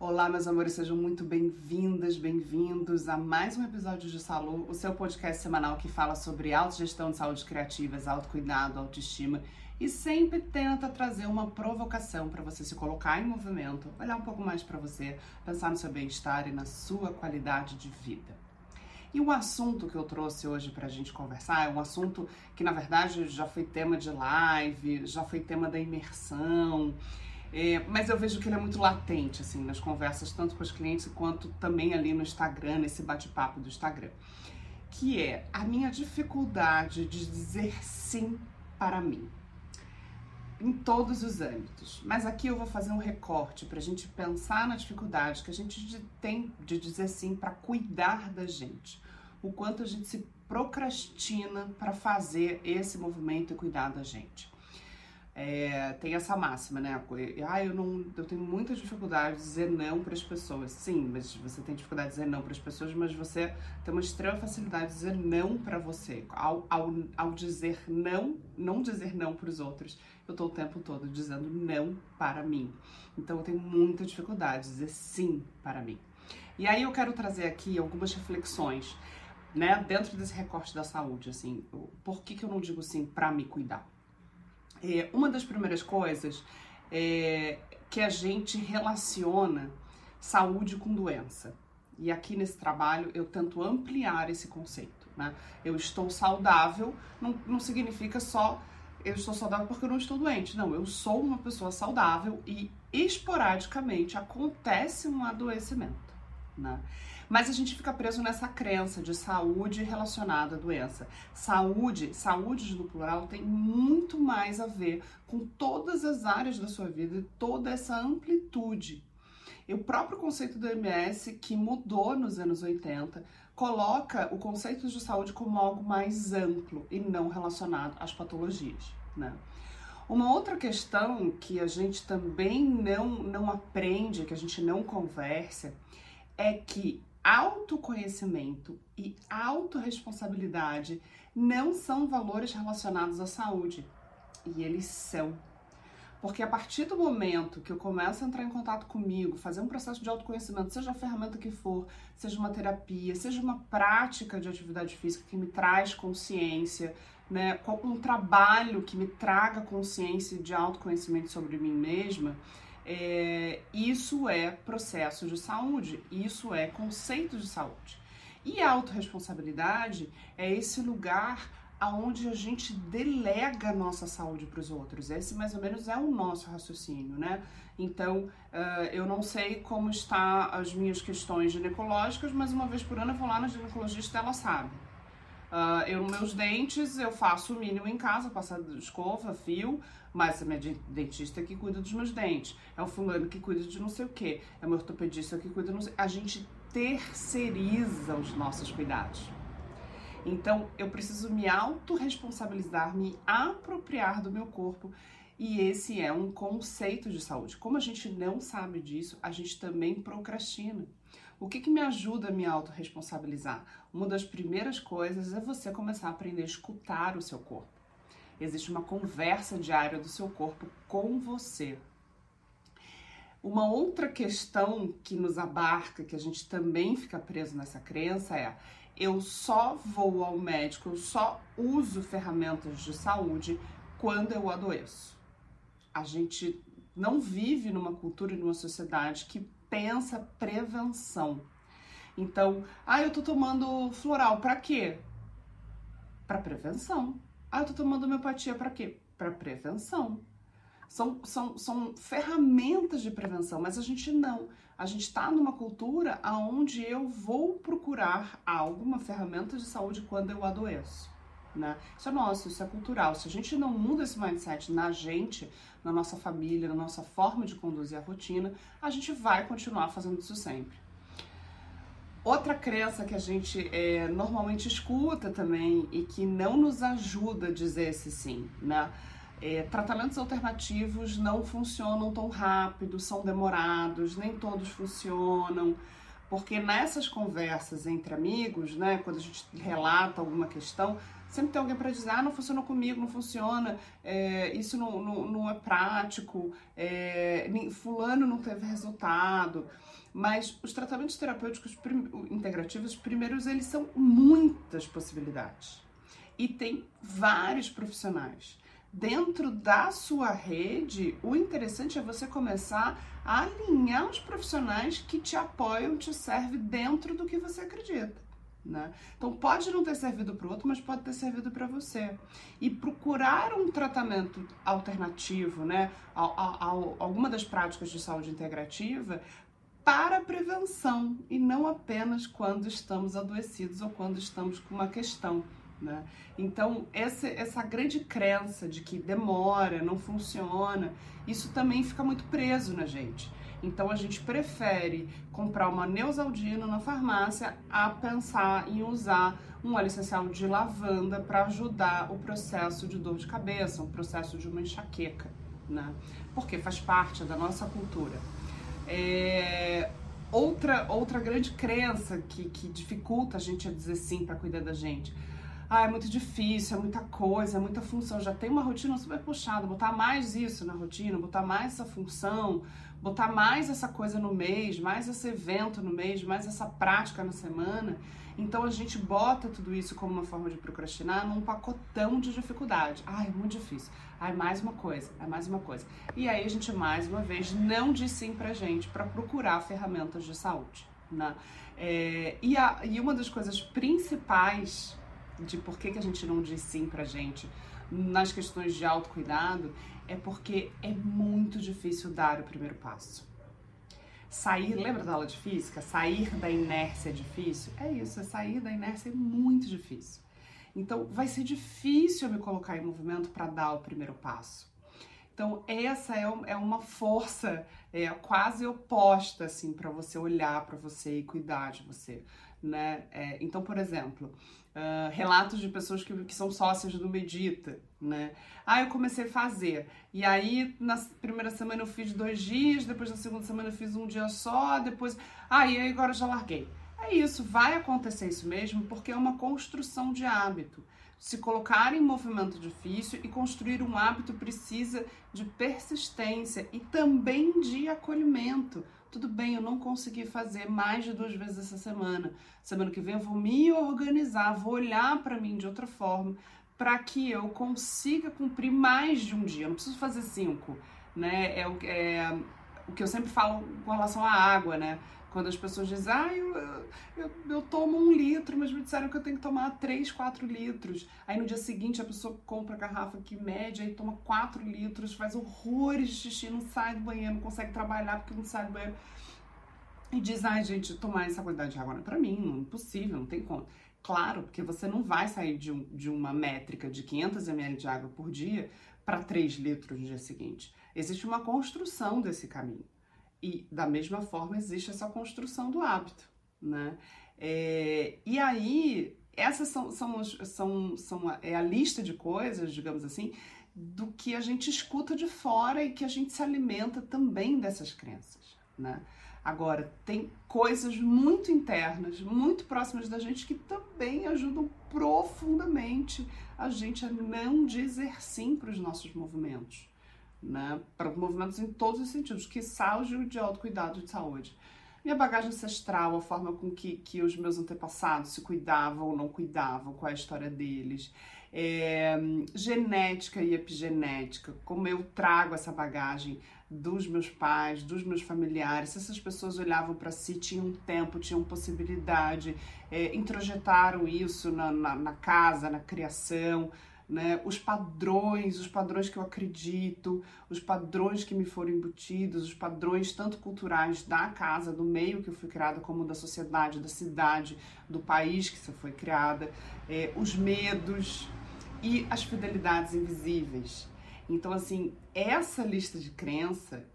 Olá, meus amores, sejam muito bem-vindas, bem-vindos a mais um episódio de Salu, o seu podcast semanal que fala sobre autogestão de saúde criativas, autocuidado, autoestima e sempre tenta trazer uma provocação para você se colocar em movimento, olhar um pouco mais para você, pensar no seu bem-estar e na sua qualidade de vida. E o assunto que eu trouxe hoje para a gente conversar é um assunto que, na verdade, já foi tema de live, já foi tema da imersão, é, mas eu vejo que ele é muito latente, assim, nas conversas, tanto com os clientes quanto também ali no Instagram, nesse bate-papo do Instagram. Que é a minha dificuldade de dizer sim para mim. Em todos os âmbitos. Mas aqui eu vou fazer um recorte para a gente pensar na dificuldade que a gente tem de dizer sim para cuidar da gente. O quanto a gente se procrastina para fazer esse movimento e cuidar da gente é, tem essa máxima, né? Ah, eu não, eu tenho muita dificuldade de dizer não para as pessoas. Sim, mas você tem dificuldade de dizer não para as pessoas, mas você tem uma extrema facilidade de dizer não para você. Ao, ao, ao dizer não, não dizer não para os outros, eu estou o tempo todo dizendo não para mim. Então eu tenho muita dificuldade de dizer sim para mim. E aí eu quero trazer aqui algumas reflexões, né, dentro desse recorte da saúde, assim, por que, que eu não digo sim para me cuidar? É, uma das primeiras coisas é que a gente relaciona saúde com doença. E aqui nesse trabalho eu tento ampliar esse conceito. Né? Eu estou saudável não, não significa só eu estou saudável porque eu não estou doente. Não, eu sou uma pessoa saudável e esporadicamente acontece um adoecimento. Né? Mas a gente fica preso nessa crença de saúde relacionada à doença. Saúde, saúde no plural, tem muito mais a ver com todas as áreas da sua vida, toda essa amplitude. E o próprio conceito do MS, que mudou nos anos 80, coloca o conceito de saúde como algo mais amplo e não relacionado às patologias. Né? Uma outra questão que a gente também não, não aprende, que a gente não conversa, é que autoconhecimento e autorresponsabilidade não são valores relacionados à saúde. E eles são. Porque a partir do momento que eu começo a entrar em contato comigo, fazer um processo de autoconhecimento, seja a ferramenta que for, seja uma terapia, seja uma prática de atividade física que me traz consciência, né, um trabalho que me traga consciência de autoconhecimento sobre mim mesma, é, isso é processo de saúde, isso é conceito de saúde. E a autorresponsabilidade é esse lugar aonde a gente delega a nossa saúde para os outros. Esse mais ou menos é o nosso raciocínio, né? Então, uh, eu não sei como está as minhas questões ginecológicas, mas uma vez por ano eu vou lá na ginecologista e ela sabe. Uh, eu, meus dentes, eu faço o mínimo em casa, passar escova, fio, mas é minha dentista que cuida dos meus dentes. É o fulano que cuida de não sei o que. É o meu ortopedista que cuida, não sei. A gente terceiriza os nossos cuidados. Então, eu preciso me autorresponsabilizar, me apropriar do meu corpo. E esse é um conceito de saúde. Como a gente não sabe disso, a gente também procrastina. O que, que me ajuda a me autorresponsabilizar? Uma das primeiras coisas é você começar a aprender a escutar o seu corpo. Existe uma conversa diária do seu corpo com você. Uma outra questão que nos abarca, que a gente também fica preso nessa crença, é: eu só vou ao médico, eu só uso ferramentas de saúde quando eu adoeço. A gente não vive numa cultura e numa sociedade que pensa prevenção. Então, ah, eu tô tomando floral para quê? Para prevenção. Ah, eu tô tomando homeopatia para quê? Para prevenção. São, são, são ferramentas de prevenção, mas a gente não. A gente está numa cultura onde eu vou procurar alguma ferramenta de saúde quando eu adoeço. Né? Isso é nosso, isso é cultural. Se a gente não muda esse mindset na gente, na nossa família, na nossa forma de conduzir a rotina, a gente vai continuar fazendo isso sempre. Outra crença que a gente é, normalmente escuta também e que não nos ajuda a dizer esse sim, né? É, tratamentos alternativos não funcionam tão rápido, são demorados, nem todos funcionam, porque nessas conversas entre amigos, né, quando a gente relata alguma questão, Sempre tem alguém para dizer, ah, não funcionou comigo, não funciona, é, isso não, não, não, é prático, é, fulano não teve resultado. Mas os tratamentos terapêuticos integrativos, primeiros, eles são muitas possibilidades. E tem vários profissionais. Dentro da sua rede, o interessante é você começar a alinhar os profissionais que te apoiam, te servem dentro do que você acredita. Né? Então pode não ter servido para o outro, mas pode ter servido para você. E procurar um tratamento alternativo, né, a, a, a, alguma das práticas de saúde integrativa, para prevenção e não apenas quando estamos adoecidos ou quando estamos com uma questão. Né? Então, essa, essa grande crença de que demora, não funciona, isso também fica muito preso na gente. Então a gente prefere comprar uma Neusaldina na farmácia a pensar em usar um óleo essencial de lavanda para ajudar o processo de dor de cabeça, o processo de uma enxaqueca, né? Porque faz parte da nossa cultura. É... Outra, outra grande crença que, que dificulta a gente a dizer sim para cuidar da gente. Ah, é muito difícil, é muita coisa, é muita função. Já tem uma rotina super puxada, botar mais isso na rotina, botar mais essa função, botar mais essa coisa no mês, mais esse evento no mês, mais essa prática na semana. Então a gente bota tudo isso como uma forma de procrastinar num pacotão de dificuldade. Ai, é muito difícil. Ai, mais uma coisa, é mais uma coisa. E aí a gente mais uma vez não diz sim pra gente para procurar ferramentas de saúde. Né? É, e, a, e uma das coisas principais de por que, que a gente não diz sim pra gente nas questões de autocuidado é porque é muito difícil dar o primeiro passo. Sair, lembra da aula de física? Sair da inércia é difícil? É isso, é sair da inércia é muito difícil. Então, vai ser difícil eu me colocar em movimento para dar o primeiro passo. Então, essa é, é uma força é, quase oposta, assim, para você olhar para você e cuidar de você, né? É, então, por exemplo, Uh, relatos de pessoas que, que são sócias do Medita, né? Ah, eu comecei a fazer. E aí, na primeira semana eu fiz dois dias, depois na segunda semana eu fiz um dia só, depois. Ah, e aí agora já larguei. É isso, vai acontecer isso mesmo, porque é uma construção de hábito. Se colocar em movimento difícil e construir um hábito precisa de persistência e também de acolhimento tudo bem, eu não consegui fazer mais de duas vezes essa semana. Semana que vem eu vou me organizar, vou olhar para mim de outra forma, para que eu consiga cumprir mais de um dia. Eu não preciso fazer cinco, né? É, é o que eu sempre falo com relação à água, né? Quando as pessoas dizem, ah, eu, eu, eu, tomo um litro, mas me disseram que eu tenho que tomar 3, 4 litros. Aí no dia seguinte a pessoa compra a garrafa que mede, aí toma 4 litros, faz horrores de xixi, não sai do banheiro, não consegue trabalhar porque não sai do banheiro. E diz, ai gente, tomar essa quantidade de água não é pra mim, não é impossível, não tem como. Claro, porque você não vai sair de, um, de uma métrica de 500 ml de água por dia para 3 litros no dia seguinte. Existe uma construção desse caminho. E da mesma forma existe essa construção do hábito, né? É, e aí, essas são, são, são, são é a lista de coisas, digamos assim, do que a gente escuta de fora e que a gente se alimenta também dessas crenças, né? Agora, tem coisas muito internas, muito próximas da gente, que também ajudam profundamente a gente a não dizer sim para os nossos movimentos né? Para movimentos em todos os sentidos, que o de autocuidado de saúde. Minha bagagem ancestral, a forma com que, que os meus antepassados se cuidavam ou não cuidavam, qual é a história deles. É, genética e epigenética, como eu trago essa bagagem dos meus pais, dos meus familiares, se essas pessoas olhavam para si, tinham tempo, tinham possibilidade, é, introjetaram isso na, na, na casa, na criação, né? Os padrões, os padrões que eu acredito, os padrões que me foram embutidos, os padrões tanto culturais da casa, do meio que eu fui criada, como da sociedade, da cidade, do país que você foi criada, é, os medos e as fidelidades invisíveis. Então, assim, essa lista de crença,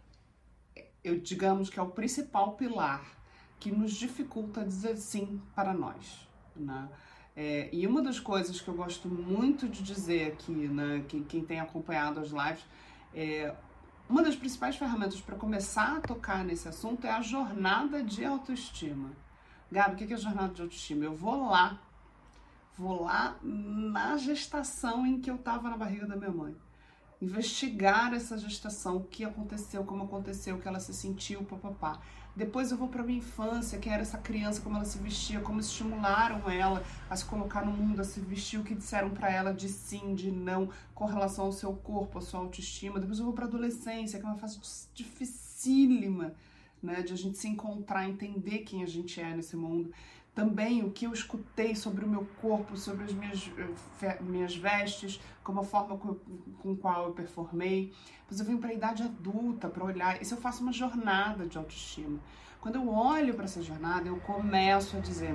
eu digamos que é o principal pilar que nos dificulta dizer sim para nós, né? É, e uma das coisas que eu gosto muito de dizer aqui, né, quem, quem tem acompanhado as lives, é, uma das principais ferramentas para começar a tocar nesse assunto é a jornada de autoestima. Gabi, o que é a jornada de autoestima? Eu vou lá Vou lá na gestação em que eu estava na barriga da minha mãe. Investigar essa gestação, o que aconteceu, como aconteceu, o que ela se sentiu, papapá. Depois eu vou para minha infância, que era essa criança, como ela se vestia, como estimularam ela a se colocar no mundo, a se vestir, o que disseram para ela de sim, de não, com relação ao seu corpo, à sua autoestima. Depois eu vou para adolescência, que é uma fase dificílima, né, de a gente se encontrar, entender quem a gente é nesse mundo também o que eu escutei sobre o meu corpo, sobre as minhas, eh, minhas vestes, como a forma com, com qual eu performei. Mas eu vim para a idade adulta para olhar. Isso eu faço uma jornada de autoestima. Quando eu olho para essa jornada, eu começo a dizer: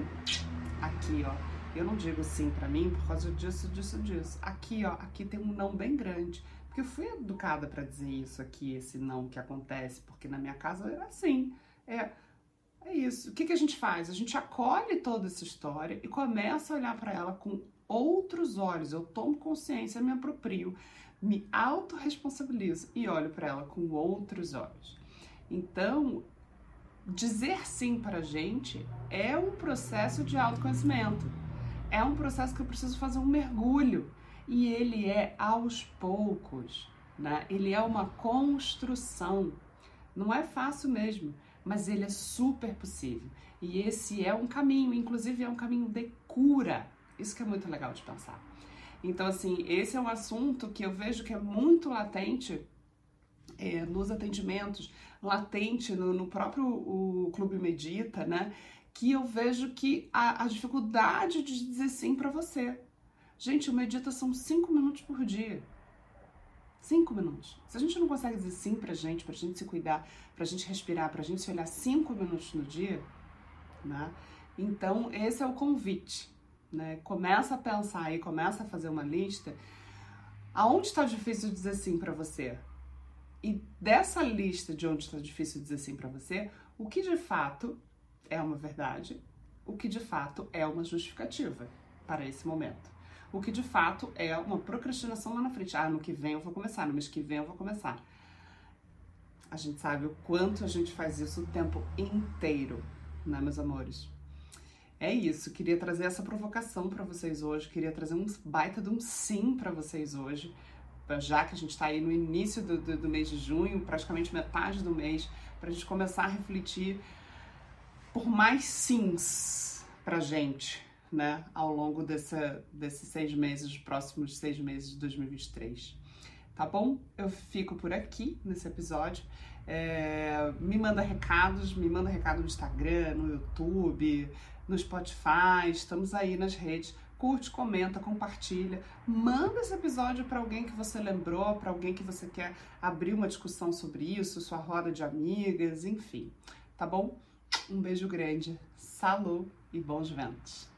aqui, ó, eu não digo sim para mim por causa disso, disso, disso. Aqui, ó, aqui tem um não bem grande. Porque eu fui educada para dizer isso aqui, esse não que acontece, porque na minha casa era assim. É, é isso. O que, que a gente faz? A gente acolhe toda essa história e começa a olhar para ela com outros olhos. Eu tomo consciência, me aproprio, me autorresponsabilizo e olho para ela com outros olhos. Então, dizer sim para a gente é um processo de autoconhecimento. É um processo que eu preciso fazer um mergulho. E ele é aos poucos, né? Ele é uma construção. Não é fácil mesmo mas ele é super possível. E esse é um caminho, inclusive é um caminho de cura. Isso que é muito legal de pensar. Então, assim, esse é um assunto que eu vejo que é muito latente é, nos atendimentos, latente no, no próprio o Clube Medita, né? Que eu vejo que a, a dificuldade de dizer sim para você. Gente, o Medita são cinco minutos por dia. Cinco minutos. Se a gente não consegue dizer sim pra gente, pra gente se cuidar, pra gente respirar, pra gente se olhar cinco minutos no dia, né? Então, esse é o convite, né? Começa a pensar aí, começa a fazer uma lista. Aonde está difícil dizer sim para você? E dessa lista de onde está difícil dizer sim para você, o que de fato é uma verdade, o que de fato é uma justificativa para esse momento o que de fato é uma procrastinação lá na frente. Ah, no que vem eu vou começar, no mês que vem eu vou começar. A gente sabe o quanto a gente faz isso o tempo inteiro, né, meus amores? É isso, queria trazer essa provocação para vocês hoje, queria trazer um baita de um sim para vocês hoje, já que a gente está aí no início do, do, do mês de junho, praticamente metade do mês, para a gente começar a refletir por mais sims pra gente, né, ao longo dessa, desses seis meses, os próximos seis meses de 2023. Tá bom? Eu fico por aqui nesse episódio. É, me manda recados, me manda recado no Instagram, no YouTube, no Spotify, estamos aí nas redes. Curte, comenta, compartilha, manda esse episódio para alguém que você lembrou, para alguém que você quer abrir uma discussão sobre isso, sua roda de amigas, enfim. Tá bom? Um beijo grande, salud e bons ventos.